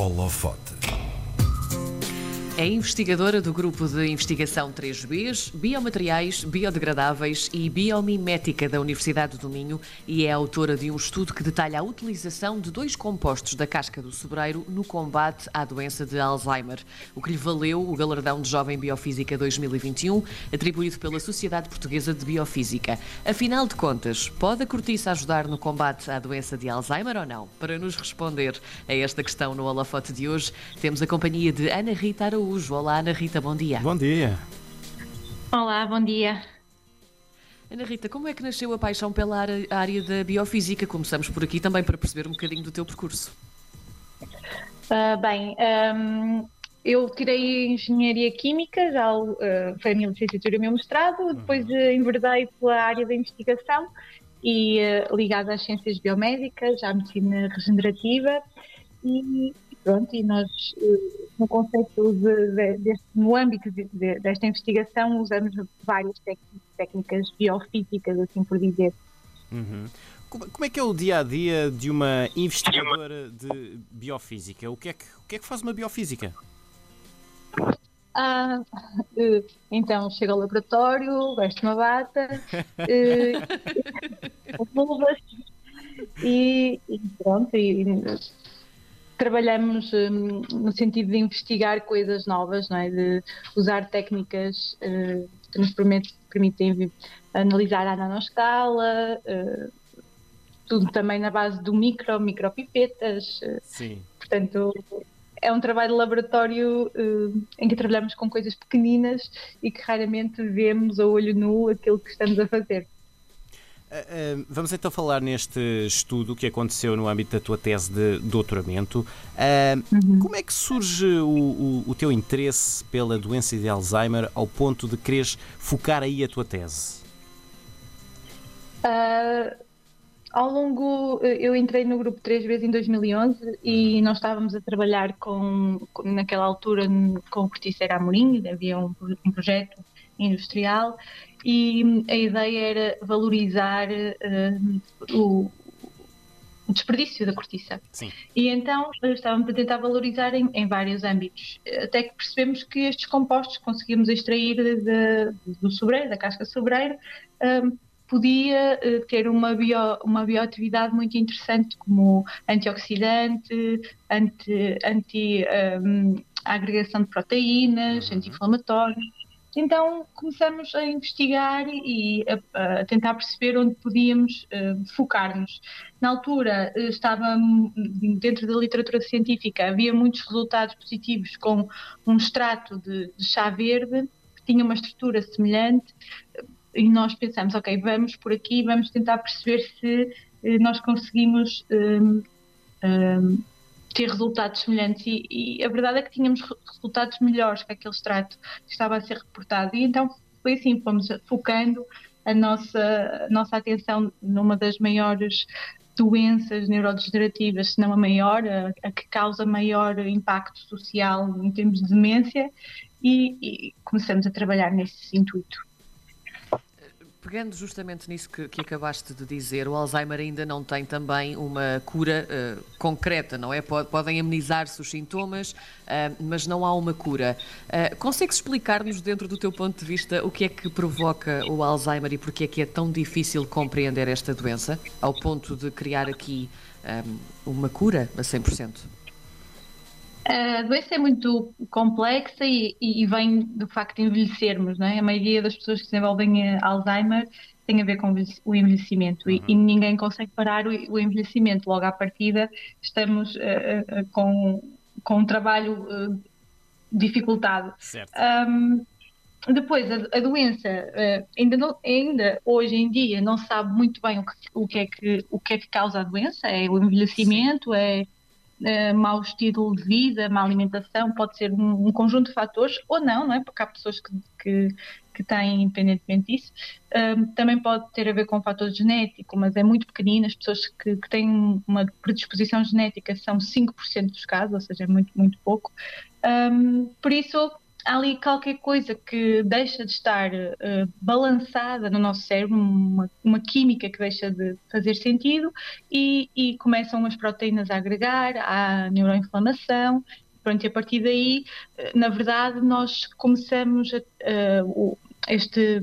Holofote. É investigadora do grupo de investigação 3Bs, Biomateriais, Biodegradáveis e Biomimética da Universidade do Minho e é autora de um estudo que detalha a utilização de dois compostos da casca do sobreiro no combate à doença de Alzheimer, o que lhe valeu o galardão de Jovem Biofísica 2021, atribuído pela Sociedade Portuguesa de Biofísica. Afinal de contas, pode a cortiça ajudar no combate à doença de Alzheimer ou não? Para nos responder a esta questão no holofote de hoje, temos a companhia de Ana Rita Araújo Araújo. Olá, Ana Rita, bom dia. Bom dia. Olá, bom dia. Ana Rita, como é que nasceu a paixão pela área da biofísica? Começamos por aqui também para perceber um bocadinho do teu percurso. Uh, bem, um, eu tirei Engenharia Química, já uh, foi a minha licenciatura e o meu mestrado, uhum. depois uh, enverdei pela área da investigação e uh, ligada às ciências biomédicas, à medicina regenerativa e pronto, e nós no conceito de, de, deste, no âmbito de, desta investigação usamos várias técnicas biofísicas, assim por dizer. Uhum. Como, é que é o dia a dia de uma investigadora de biofísica? O que é que, o que, é que faz uma biofísica? Ah, eh, então chega ao laboratório, veste uma bata, eh, luvas e, e pronto, e trabalhamos um, no sentido de investigar coisas novas, não é? de usar técnicas uh, que nos permitem, permitem analisar a nanoscala, uh, tudo também na base do micro, micropipetas. Uh, Sim. Portanto, é um trabalho de laboratório em que trabalhamos com coisas pequeninas e que raramente vemos a olho nu aquilo que estamos a fazer. Uh, vamos então falar neste estudo que aconteceu no âmbito da tua tese de doutoramento. Uh, uhum. Como é que surge o, o, o, teu interesse pela doença de Alzheimer ao ponto de quereres focar aí a tua tese? Uh, ao longo, eu entrei no grupo três vezes em 2011 e uhum. nós estávamos a trabalhar com, naquela altura com o Corticeira Amorim, havia um, um projeto industrial e a ideia era valorizar uh, o, o, desperdício da cortiça. Sim. E então estávamos a tentar valorizar em, em, vários âmbitos, até que percebemos que estes compostos conseguíamos extrair de, de, do sobreiro, da casca sobreiro, um, podia uh, ter uma, bio, uma bioatividade muito interessante como antioxidante, anti, anti um, agregação de proteínas, uhum. anti-inflamatório então começamos a investigar e a, a tentar perceber onde podíamos uh, focar-nos. Na altura uh, estava dentro da literatura científica, havia muitos resultados positivos com um extrato de, de chá verde que tinha uma estrutura semelhante e nós pensamos, ok, vamos por aqui, vamos tentar perceber se uh, nós conseguimos ter resultados semelhantes. E, e, a verdade é que tínhamos resultados melhores que aquele extrato que estava a ser reportado. E então foi assim, fomos focando a nossa, a nossa atenção numa das maiores doenças neurodegenerativas, se não a maior, a, a, que causa maior impacto social em termos de demência. E, e começamos a trabalhar nesse intuito. Pegando justamente nisso que, que, acabaste de dizer, o Alzheimer ainda não tem também uma cura uh, concreta, não é? Podem amenizar-se os sintomas, uh, mas não há uma cura. Uh, consegues explicar-nos, dentro do teu ponto de vista, o que é que provoca o Alzheimer e porque é que é tão difícil compreender esta doença, ao ponto de criar aqui um, uma cura a 100%? A doença é muito complexa e, e, vem do facto de envelhecermos, não é? A maioria das pessoas que desenvolvem eh, Alzheimer tem a ver com o envelhecimento uhum. e, e, ninguém consegue parar o, o, envelhecimento. Logo à partida estamos uh, uh, com, com um trabalho uh, dificultado. Um, depois, a, a doença ainda, não, ainda hoje em dia não sabe muito bem o que, o que, é, que, o que é que causa a doença, é o envelhecimento, Sim. é uh, mau estilo de vida, má alimentação, pode ser um, um, conjunto de fatores, ou não, não é? Porque há pessoas que, que, que têm independentemente disso. Também pode ter a ver com fator genético, mas é muito pequenino. As pessoas que, que têm uma predisposição genética são 5% dos casos, ou seja, é muito, muito pouco. Um, por isso, há ali qualquer coisa que deixa de estar uh, balançada no nosso cérebro, uma, uma, química que deixa de fazer sentido e, e, começam as proteínas a agregar, há neuroinflamação. Pronto, e a partir daí, uh, na verdade, nós começamos a, uh, este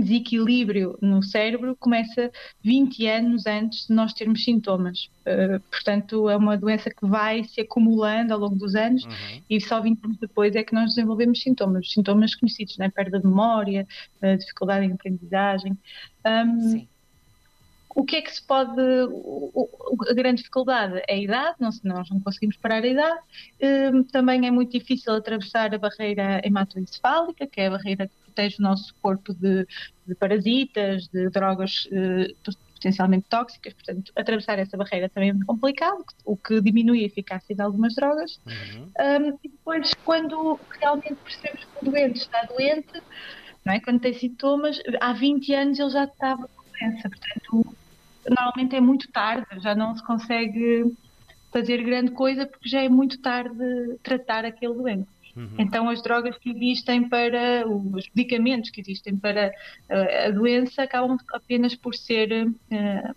desequilíbrio no cérebro começa 20 anos antes de nós termos sintomas. Uh, portanto, é uma doença que vai se acumulando ao longo dos anos uhum. e só 20 anos depois é que nós desenvolvemos sintomas. Sintomas conhecidos, né? perda de memória, uh, dificuldade em aprendizagem. Um, Sim. O que é que se pode. A grande dificuldade é a idade, não, nós não conseguimos parar a idade. Também é muito difícil atravessar a barreira hematoencefálica, que é a barreira que protege o nosso corpo de, de parasitas, de drogas uh, potencialmente tóxicas, portanto, atravessar essa barreira também é muito complicado, o que diminui a eficácia de algumas drogas. Uhum. Um, e depois, quando realmente percebemos que o doente está doente, não é? quando tem sintomas, há 20 anos ele já estava com doença, portanto, normalmente é muito tarde, já não se consegue fazer grande coisa porque já é muito tarde tratar aquele doente. Uhum. Então, as drogas que existem para, os medicamentos que existem para uh, a doença acabam apenas por ser, uh,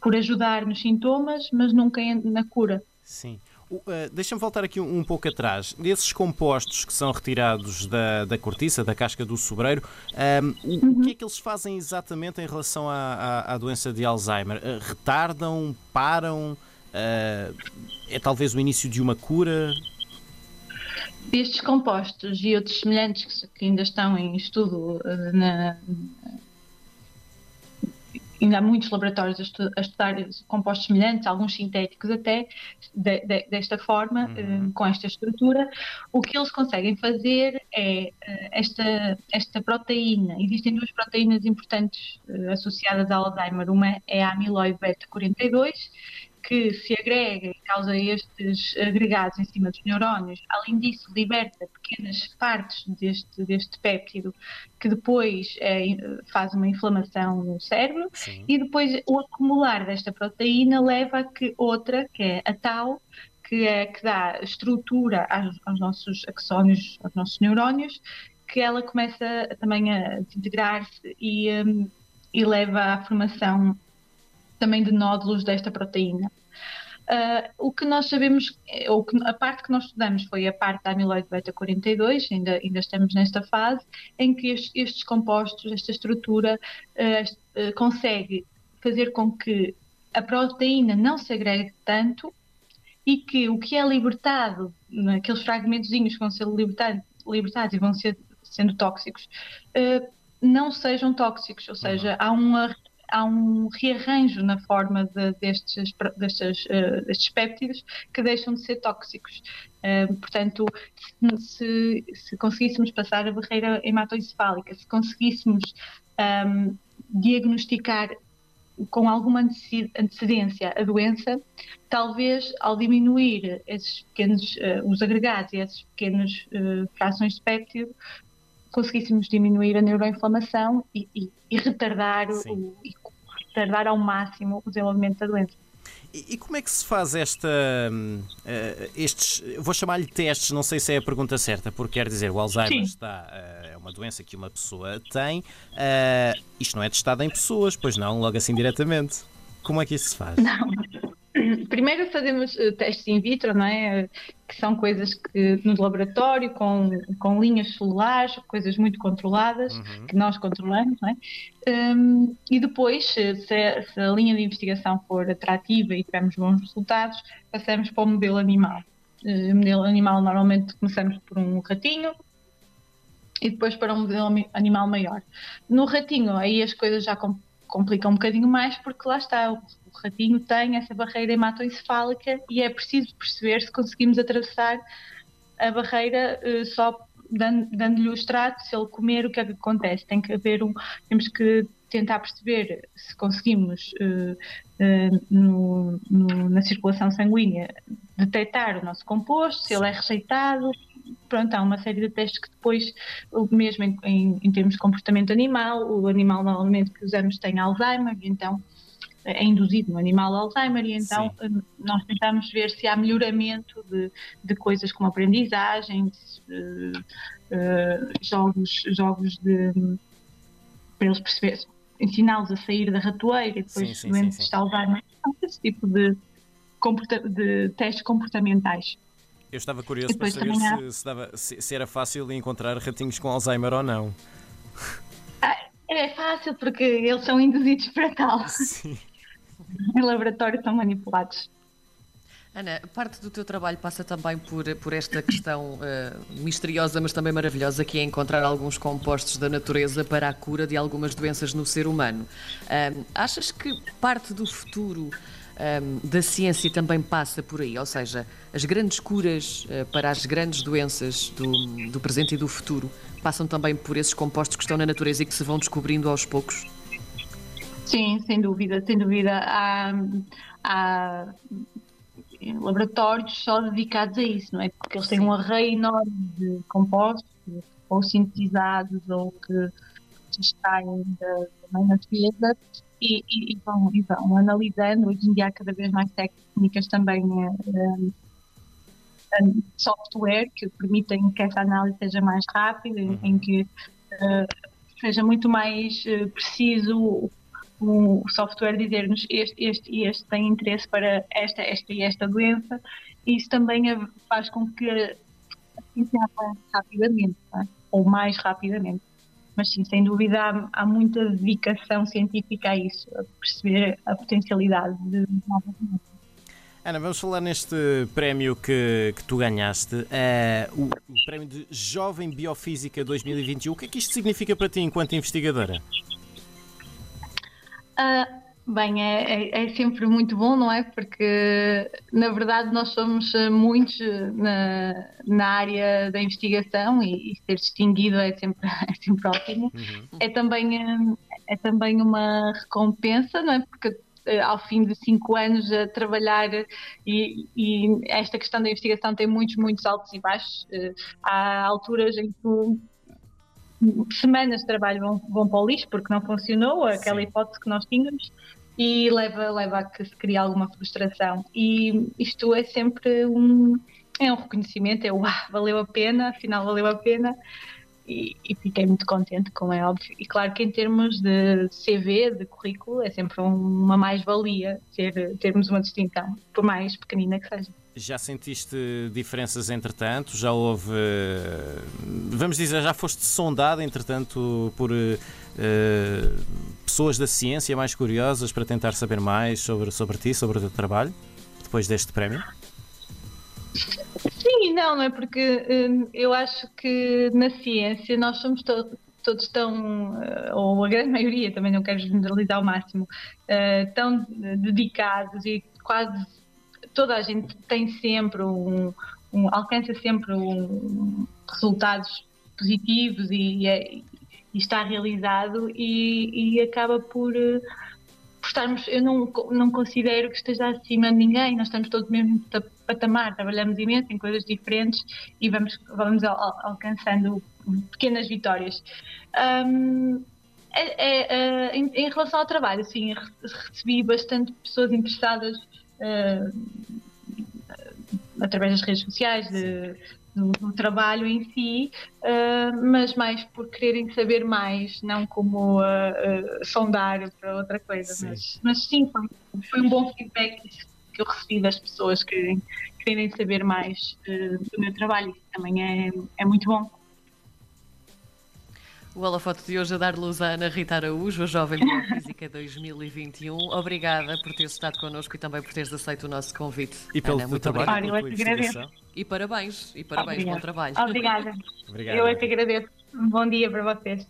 por ajudar nos sintomas, mas nunca na cura. Sim. Uh, Deixa-me voltar aqui um, um, pouco atrás. Desses compostos que são retirados da, da cortiça, da casca do sobreiro, um, o, uhum. o, que é que eles fazem exatamente em relação à, à, à doença de Alzheimer? Uh, retardam? Param? Uh, é talvez o início de uma cura? Estes compostos e outros semelhantes que, ainda estão em estudo uh, na, ainda há muitos laboratórios a, estu a, estudar compostos semelhantes, alguns sintéticos até, de, de, desta forma, uhum. uh, com esta estrutura. O que eles conseguem fazer é uh, esta, esta proteína. Existem duas proteínas importantes associadas ao Alzheimer. Uma é a amiloide beta 42 que se agrega e causa estes agregados em cima dos neurónios, além disso, liberta pequenas partes deste, deste péptido que depois é, faz uma inflamação no cérebro Sim. e depois o acumular desta proteína leva a que outra, que é a tal, que é que dá estrutura aos, aos nossos axónios, aos nossos neurónios, que ela começa também a desintegrar-se e, um, e leva à formação também de nódulos desta proteína. Uh, o que nós sabemos, ou que, a parte que nós estudamos foi a parte da amiloide beta-42, ainda, ainda estamos nesta fase, em que estes, estes compostos, esta estrutura, uh, uh, consegue fazer com que a proteína não se agregue tanto e que o que é libertado, naqueles fragmentozinhos que vão ser libertados, libertados e vão ser sendo tóxicos, não sejam tóxicos, ou seja, uhum. há uma há um rearranjo na forma de, destes, destes, uh, destes péptidos que deixam de ser tóxicos. Uh, portanto, se, se, conseguíssemos passar a barreira hematoencefálica, se conseguíssemos um, ehm, diagnosticar com alguma antecedência a doença, talvez ao diminuir esses pequenos, uh, os agregados e esses pequenos uh, frações de péptido, conseguíssemos diminuir a neuroinflamação e, e, e retardar o, e retardar ao máximo o desenvolvimento da doença. E, como é que se faz esta, uh, estes, vou chamar-lhe testes, não sei se é a pergunta certa, porque quer dizer, o Alzheimer está, uh, é uma doença que uma pessoa tem, uh, isto não é testado em pessoas, pois não, logo assim diretamente. Como é que isso se faz? Não, Primeiro fazemos uh, testes in vitro, não é? Que são coisas que no laboratório, com, com linhas celulares, coisas muito controladas, uhum. que nós controlamos, não é? Um, e depois, se a, se a, linha de investigação for atrativa e tivermos bons resultados, passamos para o modelo animal. Uh, o modelo animal, normalmente, começamos por um ratinho, e depois para um modelo animal maior. No ratinho, aí as coisas já complicam um bocadinho mais, porque lá está, o ratinho tem essa barreira hematoencefálica e é preciso perceber se conseguimos atravessar a barreira uh, só dando-lhe o extrato, se ele comer, o que é que acontece? Tem que haver um. Temos que tentar perceber se conseguimos, uh, uh, no, no, na circulação sanguínea, detectar o nosso composto, se ele é rejeitado. Pronto, há uma série de testes que depois, mesmo em, em, em termos de comportamento animal, o animal normalmente que usamos tem Alzheimer, então é induzido no animal Alzheimer e então Sim. Eh, nós tentamos ver se há melhoramento de, de coisas como aprendizagem, uh, uh, jogos, jogos de para eles perceberem, ensiná-los a sair da ratoeira e depois sim, doentes sim, sim. de Alzheimer, esse tipo de, de testes comportamentais. Eu estava curioso para saber se, se, dava, se, se, era fácil encontrar ratinhos com Alzheimer ou não. Ah, é fácil porque eles são induzidos para tal. Sim. Em laboratório são manipulados. Ana, parte do teu trabalho passa também por, por esta questão uh, misteriosa, mas também maravilhosa, que é encontrar alguns compostos da natureza para a cura de algumas doenças no ser humano. Uh, achas que parte do futuro uh, da ciência também passa por aí? Ou seja, as grandes curas uh, para as grandes doenças do, do presente e do futuro passam também por esses compostos que estão na natureza e que se vão descobrindo aos poucos? Sim, sem dúvida, sem dúvida. Há, há laboratórios só dedicados a isso, não é? Porque eles têm um array enorme de compostos, ou sintetizados, ou que se extraem da, da natureza, e, e, e, vão, e vão analisando. Hoje em dia há cada vez mais técnicas também. Um, um, software que permitem que essa análise seja mais rápida, uhum. em que uh, seja muito mais uh, preciso o software dizer-nos este, este e este tem interesse para esta, esta e esta doença, isso também faz com que ciência avance rapidamente, é? ou mais rapidamente. Mas sim, sem dúvida há, há, muita dedicação científica a isso, a perceber a potencialidade de novas doenças. Ana, vamos falar neste prémio que, que tu ganhaste, uh, o, o prémio de Jovem Biofísica 2021. O que é que isto significa para ti enquanto investigadora? Uh, bem, é, é, é, sempre muito bom, não é? Porque, na verdade, nós somos ah, muitos na, na área da investigação e, e ser distinguido é sempre, é sempre ótimo. Uhum. É, também, é também uma recompensa, não é? Porque ao fim de cinco anos a trabalhar e, e, esta questão da investigação tem muitos, muitos altos e baixos. Há alturas em que semanas de trabalho vão, vão para o lixo porque não funcionou aquela Sim. hipótese que nós tínhamos e leva, leva a que se crie alguma frustração. E isto é sempre um, é um reconhecimento, é uau, valeu a pena, afinal valeu a pena. E, e, fiquei muito contente, como é óbvio. E claro que em termos de CV, de currículo, é sempre uma mais-valia ter, termos uma distinção, por mais pequenina que seja. Já sentiste diferenças entretanto? Já houve. Vamos dizer, já foste sondada entretanto por uh, pessoas da ciência mais curiosas para tentar saber mais sobre, sobre ti, sobre o teu trabalho, depois deste prémio? Sim não, não é? Porque hum, eu acho que na ciência nós somos to todos tão, ou a grande maioria, também não quero generalizar ao máximo, uh, tão dedicados e quase toda a gente tem sempre um, um alcança sempre um, resultados positivos e, é, e, está realizado e, e acaba por, eh, por, estarmos, eu não, não considero que esteja acima de ninguém, nós estamos todos mesmo patamar, trabalhamos imenso em coisas diferentes e vamos, vamos al, al, alcançando pequenas vitórias. Um, é, é, é, em, em, relação ao trabalho, sim, recebi bastante pessoas interessadas através das redes sociais, de, do, do, trabalho em si, uh, mas mais por quererem saber mais, não como uh, uh, sondar para outra coisa. Sim. Mas, mas sim, foi, foi, um bom feedback que eu recebi das pessoas que querem saber mais do meu trabalho. Isso também é, é muito bom. O holofote de hoje a dar luz à Ana Rita Araújo, a Jovem Biofísica 2021. Obrigada por teres estado connosco e também por teres aceito o nosso convite. E pelo Ana, muito trabalho. Obrigada. Eu é que agradeço. E parabéns, e parabéns, Obrigada. bom trabalho. Obrigada. Obrigada. Eu é que agradeço. Um bom dia para vocês.